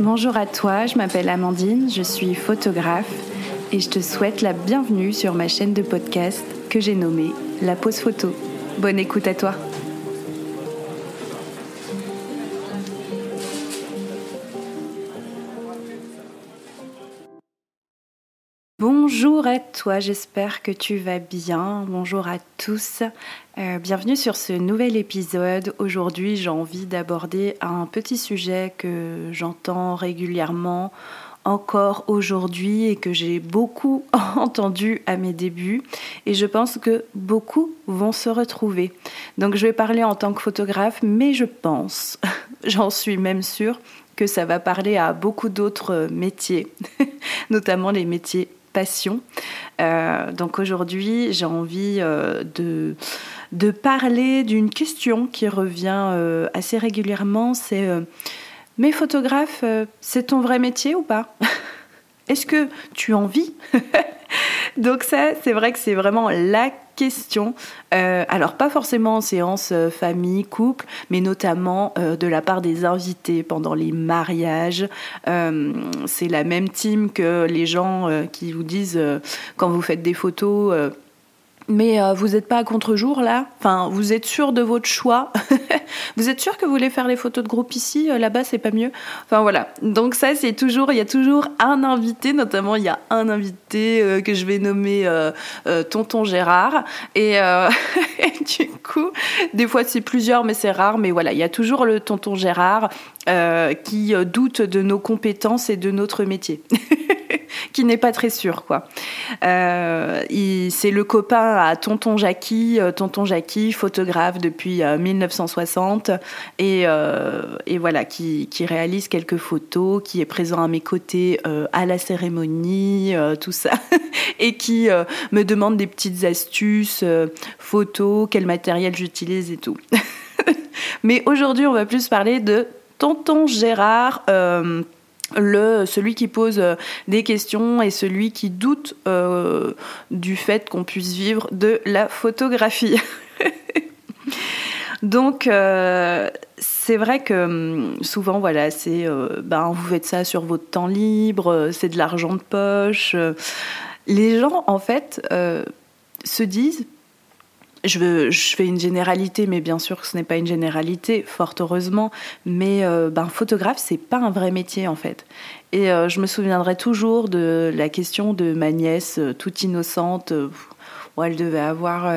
Bonjour à toi, je m'appelle Amandine, je suis photographe et je te souhaite la bienvenue sur ma chaîne de podcast que j'ai nommée La Pause Photo. Bonne écoute à toi. Bonjour à toi, j'espère que tu vas bien. Bonjour à tous. Euh, bienvenue sur ce nouvel épisode. Aujourd'hui, j'ai envie d'aborder un petit sujet que j'entends régulièrement encore aujourd'hui et que j'ai beaucoup entendu à mes débuts et je pense que beaucoup vont se retrouver. Donc je vais parler en tant que photographe, mais je pense, j'en suis même sûre, que ça va parler à beaucoup d'autres métiers, notamment les métiers passion. Euh, donc aujourd'hui, j'ai envie euh, de, de parler d'une question qui revient euh, assez régulièrement, c'est mes photographes, c'est ton vrai métier ou pas? Est-ce que tu en vis? Donc ça, c'est vrai que c'est vraiment la Euh, alors pas forcément en séance euh, famille, couple, mais notamment euh, de la part des invités pendant les mariages. c'est la même team que les gens qui vous disent quand vous faites des photos mais euh, vous n'êtes pas à contre-jour là? Enfin, vous êtes sûr de votre choix? Vous êtes sûr que vous voulez faire les photos de groupe ici euh, Là-bas, c'est pas mieux? Enfin voilà. Donc ça, c'est toujours, il y a toujours un invité, notamment il y a un invité euh, que je vais nommer Tonton Gérard. Et, et, du coup, des fois c'est plusieurs, mais c'est rare. Mais voilà, il y a toujours le Tonton Gérard qui doute de nos compétences et de notre métier. qui n'est pas très sûr, quoi. Euh, c'est le copain à Tonton Jackie, euh, Tonton Jackie, photographe depuis 1960, euh, et, et voilà, qui, qui, réalise quelques photos, qui est présent à mes côtés à la cérémonie, tout ça, et qui me demande des petites astuces, photos, quel matériel j'utilise et tout. Mais aujourd'hui, on va plus parler de Tonton Gérard le, celui qui pose euh, des questions et celui qui doute euh, du fait qu'on puisse vivre de la photographie. Donc, euh, c'est vrai que hum, souvent, voilà, c'est ben, vous faites ça sur votre temps libre, c'est de l'argent de poche. Les gens, en fait, se disent je, fais une généralité, mais bien sûr que ce n'est pas une généralité, fort heureusement. Mais euh, ben, photographe, c'est pas un vrai métier en fait. Et euh, je me souviendrai toujours de la question de ma nièce, euh, toute innocente. Où elle devait avoir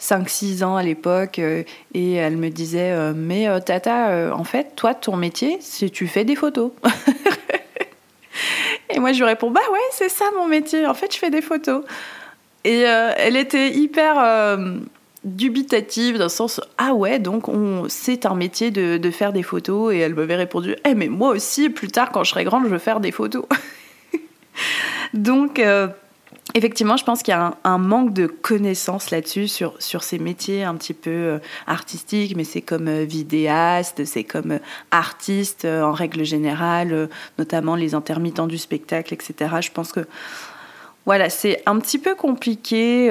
5-6 ans à l'époque et elle me disait mais tata en fait toi ton métier c'est tu fais des photos et moi je lui réponds bah ouais c'est ça mon métier en fait je fais des photos et elle était hyper dubitative le sens ah ouais donc on c'est un métier de, faire des photos. Et elle m'avait répondu eh mais moi aussi plus tard quand je serai grande je veux faire des photos. Donc euh, Effectivement, je pense qu'il y a un, manque de connaissances là-dessus, sur, sur ces métiers un petit peu euh, artistiques, mais c'est comme euh, vidéaste, c'est comme artiste en règle générale, notamment les intermittents du spectacle, etc. Je pense que voilà, c'est un petit peu compliqué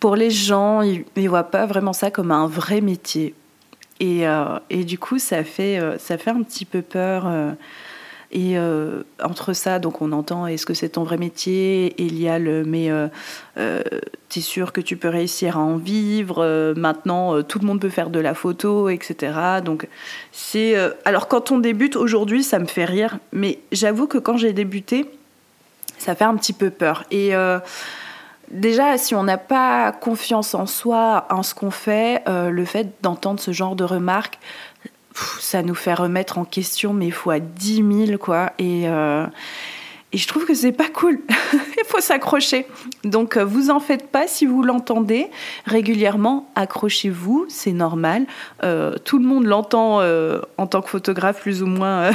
pour les gens, ils ne voient pas vraiment ça comme un vrai métier. Et, euh, et du coup, ça fait, euh, ça fait un petit peu peur. Euh, et entre ça, donc on entend est-ce que c'est ton vrai métier? Il y a le mais tu es sûr que tu peux réussir à en vivre? Maintenant, tout le monde peut faire de la photo, etc. Donc c'est alors quand on débute aujourd'hui, ça me fait rire, mais j'avoue que quand j'ai débuté, ça fait un petit peu peur. Et Déjà, si on n'a pas confiance en soi, en ce qu'on fait, euh, le fait d'entendre ce genre de remarques, ça nous fait remettre en question, mais fois 10 000, quoi. Et, euh, et je trouve que c'est pas cool. Il faut s'accrocher. Donc, euh, vous en faites pas si vous l'entendez régulièrement. Accrochez-vous, c'est normal. tout le monde l'entend en tant que photographe, plus ou moins,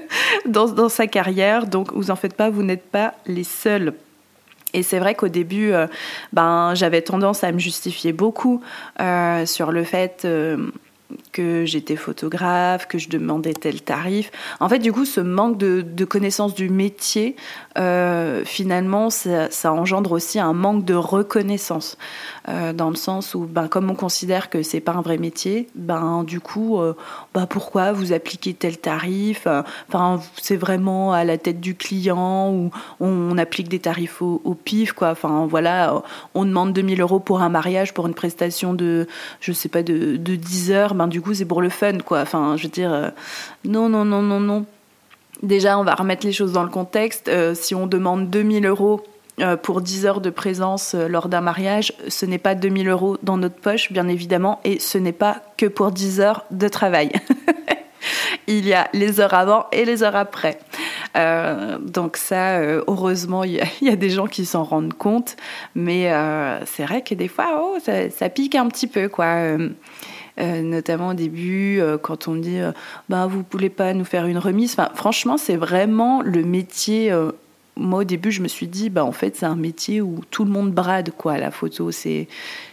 dans, dans sa carrière. Donc, vous en faites pas, vous n'êtes pas les seuls. Et c'est vrai qu'au début, euh, ben, j'avais tendance à me justifier beaucoup euh, sur le fait euh, que j'étais photographe, que je demandais tel tarif. En fait, du coup, ce manque de, de connaissance du métier, euh, finalement, ça, engendre aussi un manque de reconnaissance, euh, dans le sens où, ben, comme on considère que c'est pas un vrai métier, ben, du coup, ben, pourquoi vous appliquez tel tarif? Enfin, c'est vraiment à la tête du client ou on, applique des tarifs au, pif, quoi. Enfin, voilà, on demande 2000 euros pour un mariage, pour une prestation de, je sais pas, de 10 heures, ben, du coup, c'est pour le fun, quoi. Enfin, je veux dire, non, non, non, non, non. Déjà, on va remettre les choses dans le contexte. Euh, si on demande 2000 euros euh, pour 10 heures de présence euh, lors d'un mariage, ce n'est pas 2000 euros dans notre poche, bien évidemment, et ce n'est pas que pour 10 heures de travail. il y a les heures avant et les heures après. donc ça, heureusement, il y, a des gens qui s'en rendent compte, mais c'est vrai que des fois, oh, ça, ça, pique un petit peu, quoi. Euh, notamment au début, euh, quand on dit euh, bah, vous ne voulez pas nous faire une remise? Franchement, c'est vraiment le métier. moi, au début, je me suis dit bah, en fait, c'est un métier où tout le monde brade quoi, la photo. C'est,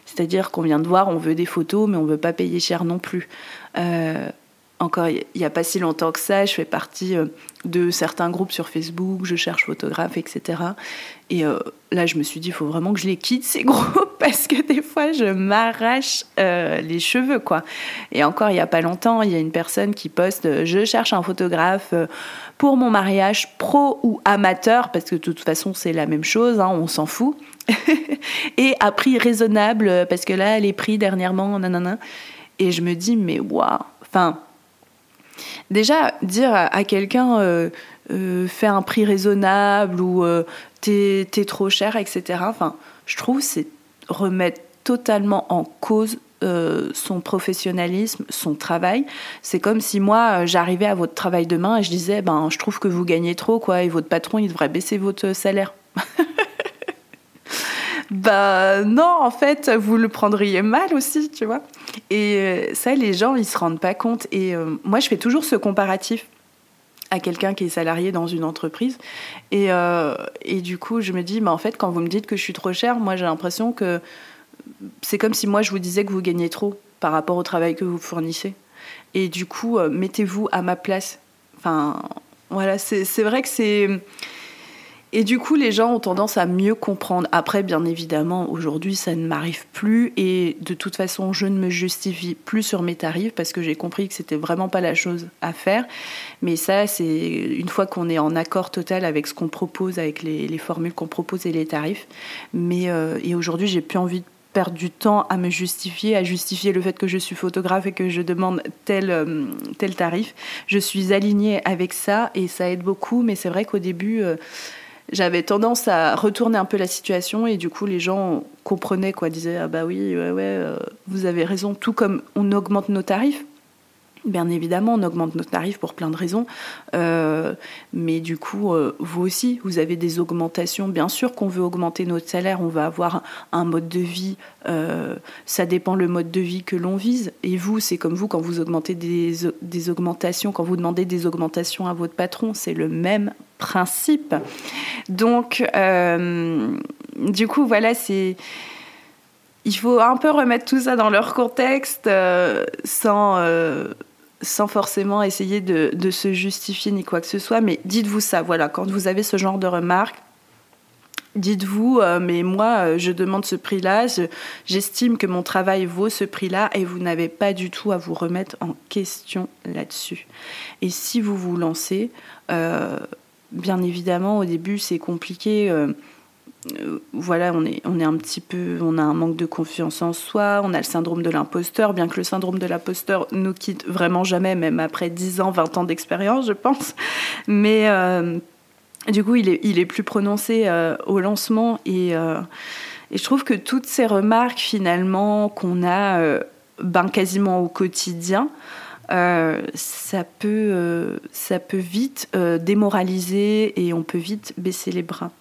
c'est-à-dire qu'on vient de voir, on veut des photos, mais on ne veut pas payer cher non plus encore il n'y a pas si longtemps que ça, je fais partie euh, de certains groupes sur Facebook, je cherche photographe, etc. Et euh, là, je me suis dit, il faut vraiment que je les quitte, ces groupes, parce que des fois, je m'arrache euh, les cheveux, quoi. Et encore, il n'y a pas longtemps, il y a une personne qui poste, je cherche un photographe pour mon mariage pro ou amateur, parce que de toute façon, c'est la même chose, hein, on s'en fout. et à prix raisonnable, parce que là, les prix dernièrement, nanana. Et je me dis, mais waouh, enfin Déjà, dire à, quelqu'un euh, euh, fais un prix raisonnable ou euh, t'es es trop cher, etc. Enfin, je trouve c'est remettre totalement en cause son professionnalisme, son travail. C'est comme si moi, j'arrivais à votre travail demain et je disais, ben, je trouve que vous gagnez trop, quoi, et votre patron, il devrait baisser votre salaire. bah non, en fait, vous le prendriez mal aussi, tu vois. Et euh, ça, les gens, ils se rendent pas compte. Et euh, moi, je fais toujours ce comparatif à quelqu'un qui est salarié dans une entreprise. Et, euh, et du coup, je me dis, mais en fait, quand vous me dites que je suis trop chère, moi, j'ai l'impression que c'est comme si moi, je vous disais que vous gagnez trop par rapport au travail que vous fournissez. Et du coup, mettez-vous à ma place. Enfin, voilà, c'est vrai que c'est et du coup, les gens ont tendance à mieux comprendre. Après, bien évidemment, aujourd'hui, ça ne m'arrive plus. Et de toute façon, je ne me justifie plus sur mes tarifs parce que j'ai compris que c'était vraiment pas la chose à faire. Mais ça, c'est une fois qu'on est en accord total avec ce qu'on propose, avec les, formules qu'on propose et les tarifs. Mais euh, et aujourd'hui, j'ai plus envie de perdre du temps à me justifier, à justifier le fait que je suis photographe et que je demande tel, euh, tel tarif. Je suis alignée avec ça et ça aide beaucoup. Mais c'est vrai qu'au début... J'avais tendance à retourner un peu la situation et du coup les gens comprenaient quoi, disaient ah bah oui ouais ouais euh, vous avez raison tout comme on augmente nos tarifs Bien évidemment, on augmente nos tarifs pour plein de raisons, euh, mais du coup, euh, vous aussi, vous avez des augmentations. Bien sûr qu'on veut augmenter notre salaire, on va avoir un mode de vie, euh, ça dépend le mode de vie que l'on vise. Et vous, c'est comme vous, quand vous augmentez des, des, augmentations, quand vous demandez des augmentations à votre patron, c'est le même principe. Donc, du coup, voilà, c'est il faut un peu remettre tout ça dans leur contexte sans, sans forcément essayer de, se justifier ni quoi que ce soit, mais dites-vous ça, voilà, quand vous avez ce genre de remarques, dites-vous, euh, mais moi, euh, je demande ce prix-là, j'estime que mon travail vaut ce prix-là, et vous n'avez pas du tout à vous remettre en question là-dessus. Et si vous vous lancez, euh, bien évidemment, au début, c'est compliqué voilà, on est, on est un petit peu, on a un manque de confiance en soi, on a le syndrome de l'imposteur, bien que le syndrome de l'imposteur nous quitte vraiment jamais, même après 10 ans, 20 ans d'expérience, je pense. Mais euh, du coup, il est, il est plus prononcé euh, au lancement et, et, je trouve que toutes ces remarques finalement qu'on a ben, quasiment au quotidien, ça, peut, ça peut vite démoraliser et on peut vite baisser les bras.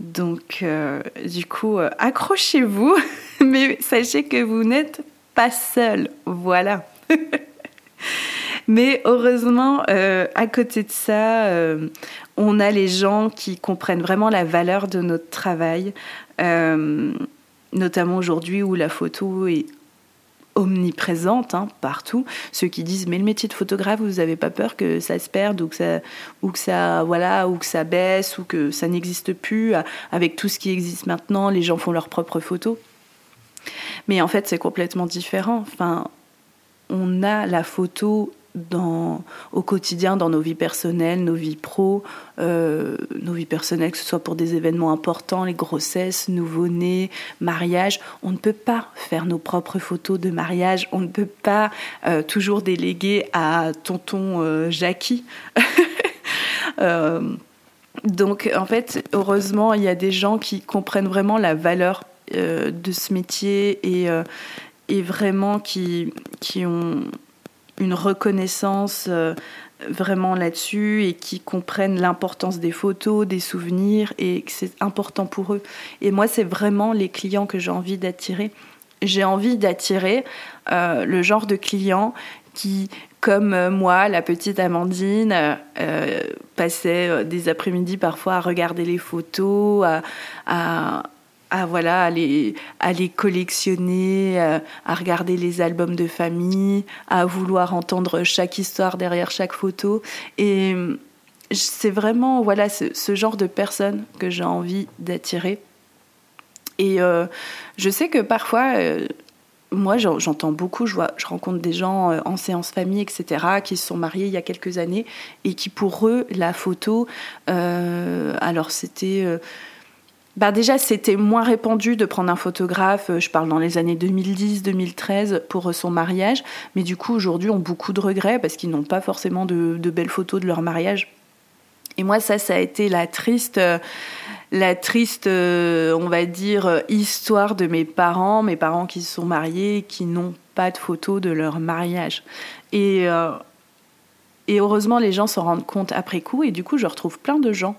Donc, euh, du coup, euh, accrochez-vous, mais sachez que vous n'êtes pas seul. Voilà. mais heureusement, euh, à côté de ça, on a les gens qui comprennent vraiment la valeur de notre travail, notamment aujourd'hui où la photo est omniprésente hein, partout. Ceux qui disent mais le métier de photographe, vous n'avez pas peur que ça se perde ou que ça, ou que ça, voilà, ou que ça baisse ou que ça n'existe plus. Avec tout ce qui existe maintenant, les gens font leurs propres photos. Mais en fait, c'est complètement différent. Enfin, on a la photo au quotidien, dans nos vies personnelles, nos vies pro, euh, nos vies personnelles, que ce soit pour des événements importants, les grossesses, nouveau-nés, mariage. On ne peut pas faire nos propres photos de mariage. On ne peut pas euh, toujours déléguer à tonton euh, Jackie. donc, en fait, heureusement, il y a des gens qui comprennent vraiment la valeur de ce métier et, et vraiment qui, qui ont une reconnaissance euh, vraiment là-dessus et qui comprennent l'importance des photos, des souvenirs et que c'est important pour eux. Et moi, c'est vraiment les clients que j'ai envie d'attirer. J'ai envie d'attirer euh, le genre de clients qui, comme euh, moi, la petite Amandine, passait des après-midi parfois à regarder les photos, à voilà à les, collectionner, euh, à regarder les albums de famille, à vouloir entendre chaque histoire derrière chaque photo. Et euh, c'est vraiment voilà ce, genre de personne que j'ai envie d'attirer. Et euh, je sais que parfois, moi j'entends beaucoup, je, vois, je rencontre des gens en séance famille, etc., qui se sont mariés il y a quelques années et qui pour eux, la photo, alors c'était bah déjà, c'était moins répandu de prendre un photographe, euh, je parle dans les années 2010-2013, pour son mariage. Mais du coup, aujourd'hui, ont beaucoup de regrets parce qu'ils n'ont pas forcément de, belles photos de leur mariage. Et moi, ça, ça a été la triste, euh, la triste, euh, on va dire, histoire de mes parents, mes parents qui se sont mariés, qui n'ont pas de photos de leur mariage. Et, et heureusement, les gens s'en rendent compte après coup. Et du coup, je retrouve plein de gens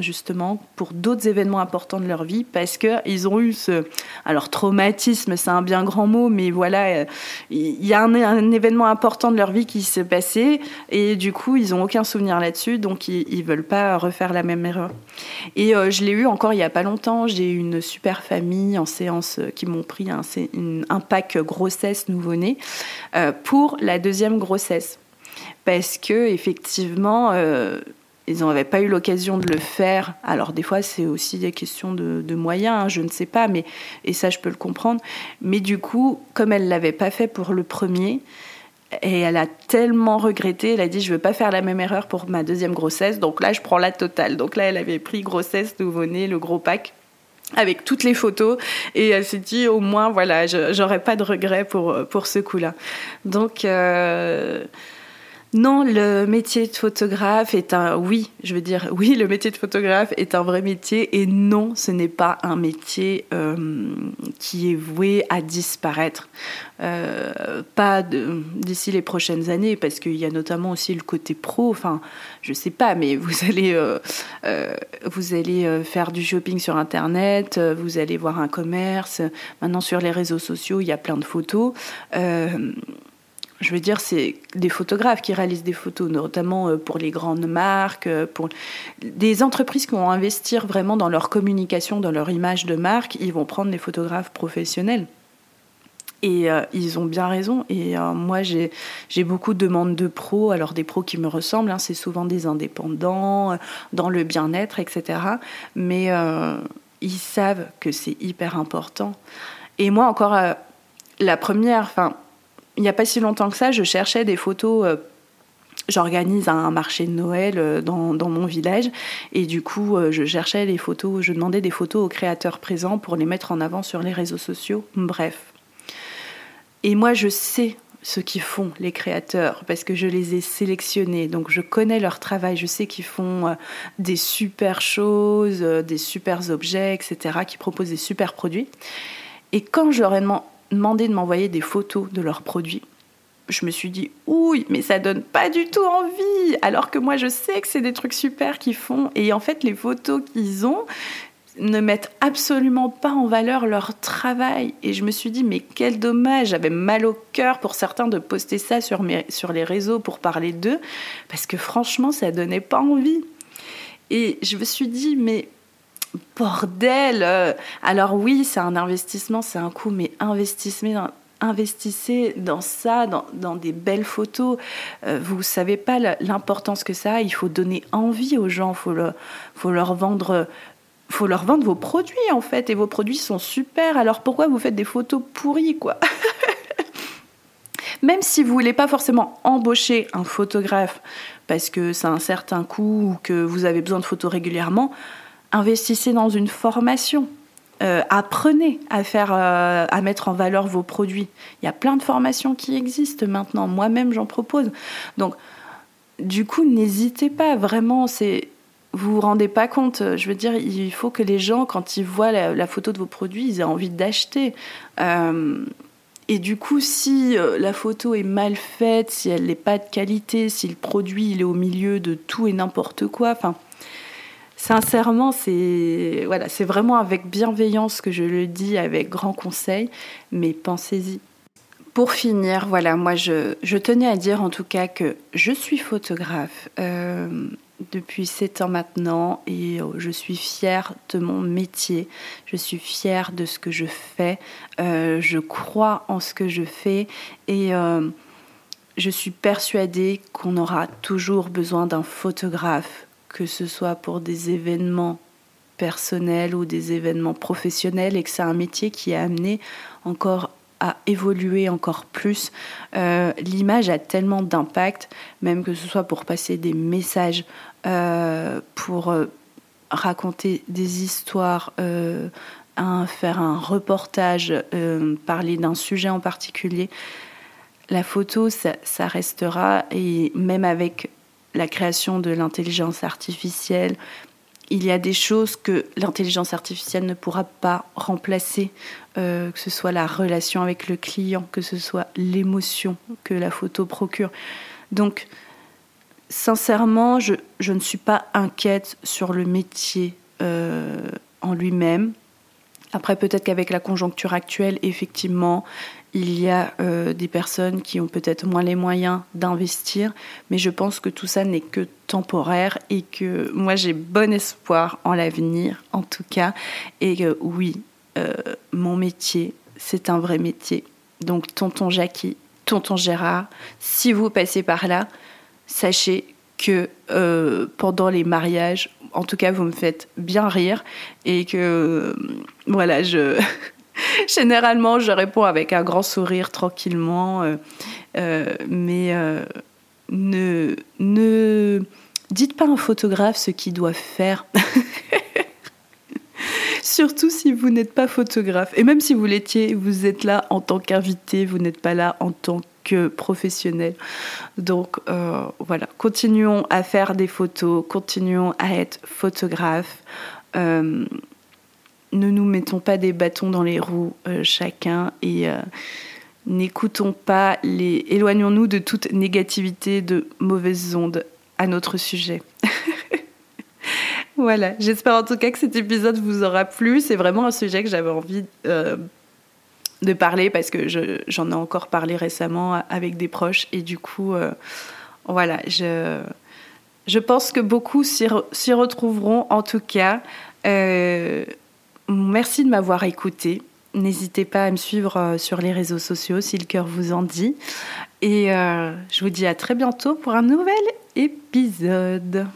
justement pour d'autres événements importants de leur vie parce qu'ils ont eu ce alors traumatisme c'est un bien grand mot mais voilà euh, il y a un, événement important de leur vie qui s'est passé et du coup ils ont aucun souvenir là-dessus donc ils, ils veulent pas refaire la même erreur. Et euh, je l'ai eu encore il y a pas longtemps j'ai eu une super famille en séance euh, qui m'ont pris un, un, pack grossesse nouveau-né pour la deuxième grossesse. Parce que effectivement ils n'avaient pas eu l'occasion de le faire. Alors des fois, c'est aussi des questions de, moyens, hein, je ne sais pas, mais et ça, je peux le comprendre. Mais du coup, comme elle l'avait pas fait pour le premier, et elle a tellement regretté, elle a dit je veux pas faire la même erreur pour ma deuxième grossesse, donc là je prends la totale. Donc là, elle avait pris grossesse, nouveau-né, le gros pack avec toutes les photos et elle s'est dit au moins voilà j'aurais pas de regrets pour pour ce coup-là donc euh, non, le métier de photographe est un oui, je veux dire oui, le métier de photographe est un vrai métier et non, ce n'est pas un métier euh, qui est voué à disparaître. Euh, pas d'ici les prochaines années, parce qu'il y a notamment aussi le côté pro. Enfin, je sais pas, mais vous allez euh, vous allez faire du shopping sur internet, vous allez voir un commerce. Maintenant sur les réseaux sociaux, il y a plein de photos je veux dire, c'est des photographes qui réalisent des photos, notamment euh, pour les grandes marques, euh, pour des entreprises qui vont investir vraiment dans leur communication, dans leur image de marque, ils vont prendre des photographes professionnels. Et euh, ils ont bien raison. Et moi, j'ai beaucoup de demandes de pros, alors des pros qui me ressemblent, hein, c'est souvent des indépendants, dans le bien-être, etc. Mais ils savent que c'est hyper important. Et moi, encore, la première, enfin, il n'y a pas si longtemps que ça, je cherchais des photos. Euh, j'organise un marché de Noël euh, dans, dans, mon village et du coup euh, je cherchais les photos, je demandais des photos aux créateurs présents pour les mettre en avant sur les réseaux sociaux. Bref. Et moi je sais ce qu'ils font les créateurs parce que je les ai sélectionnés donc je connais leur travail je sais qu'ils font des super choses des super objets etc qui proposent des super produits et quand je leur ai demandé de m'envoyer des photos de leurs produits. Je me suis dit, oui, mais ça donne pas du tout envie, alors que moi je sais que c'est des trucs super qu'ils font. Et en fait, les photos qu'ils ont ne mettent absolument pas en valeur leur travail. Et je me suis dit, mais quel dommage, j'avais mal au cœur pour certains de poster ça sur, mes, sur les réseaux pour parler d'eux, parce que franchement, ça donnait pas envie. Et je me suis dit, mais bordel euh. Alors oui, c'est un investissement, c'est un coût, mais investissement investissez dans ça, dans, des belles photos. Euh, vous ne savez pas l'importance que ça a. Il faut donner envie aux gens. Il faut, leur vendre faut leur vendre vos produits en fait et vos produits sont super alors pourquoi vous faites des photos pourries quoi? Même si vous voulez pas forcément embaucher un photographe parce que c'est un certain coût ou que vous avez besoin de photos régulièrement, investissez dans une formation. Euh, apprenez à faire, euh, à mettre en valeur vos produits. Il y a plein de formations qui existent maintenant. Moi-même, j'en propose. Donc, du coup, n'hésitez pas. Vraiment, c'est vous vous rendez pas compte. Je veux dire, il faut que les gens, quand ils voient la, photo de vos produits, ils aient envie d'acheter. Euh, et du coup, si la photo est mal faite, si elle n'est pas de qualité, si le produit il est au milieu de tout et n'importe quoi, enfin, Sincèrement, c'est voilà, c'est vraiment avec bienveillance que je le dis, avec grand conseil, mais pensez-y. Pour finir, voilà, moi je, tenais à dire en tout cas que je suis photographe euh, depuis 7 ans maintenant et euh, je suis fière de mon métier, je suis fière de ce que je fais, euh, je crois en ce que je fais et je suis persuadée qu'on aura toujours besoin d'un photographe que ce soit pour des événements personnels ou des événements professionnels, et que c'est un métier qui a amené encore à évoluer encore plus. Euh, l'image a tellement d'impact, même que ce soit pour passer des messages, euh, pour euh, raconter des histoires, faire un reportage, parler d'un sujet en particulier. La photo, ça, restera, et même avec la création de l'intelligence artificielle. Il y a des choses que l'intelligence artificielle ne pourra pas remplacer, euh, que ce soit la relation avec le client, que ce soit l'émotion que la photo procure. Donc, sincèrement, je, ne suis pas inquiète sur le métier euh, en lui-même. Après, peut-être qu'avec la conjoncture actuelle, effectivement, il y a euh, des personnes qui ont peut-être moins les moyens d'investir, mais je pense que tout ça n'est que temporaire et que moi j'ai bon espoir en l'avenir, en tout cas, et oui, euh, mon métier, c'est un vrai métier. Donc, tonton Jackie, tonton Gérard, si vous passez par là, sachez que euh, pendant les mariages, en tout cas, vous me faites bien rire et que voilà, je Généralement, je réponds avec un grand sourire tranquillement, euh, euh, mais euh, ne, ne dites pas à un photographe ce qu'il doit faire. Surtout si vous n'êtes pas photographe. Et même si vous l'étiez, vous êtes là en tant qu'invité, vous n'êtes pas là en tant que professionnel. Donc voilà, continuons à faire des photos, continuons à être photographe ne nous mettons pas des bâtons dans les roues euh, chacun et euh, n'écoutons pas les. Éloignons-nous de toute négativité, de mauvaises ondes à notre sujet. voilà, j'espère en tout cas que cet épisode vous aura plu. C'est vraiment un sujet que j'avais envie euh, de parler parce que j'en ai encore parlé récemment avec des proches et du coup, voilà, je, pense que beaucoup s'y retrouveront en tout cas. Merci de m'avoir écouté. N'hésitez pas à me suivre euh, sur les réseaux sociaux si le cœur vous en dit. Et euh, je vous dis à très bientôt pour un nouvel épisode.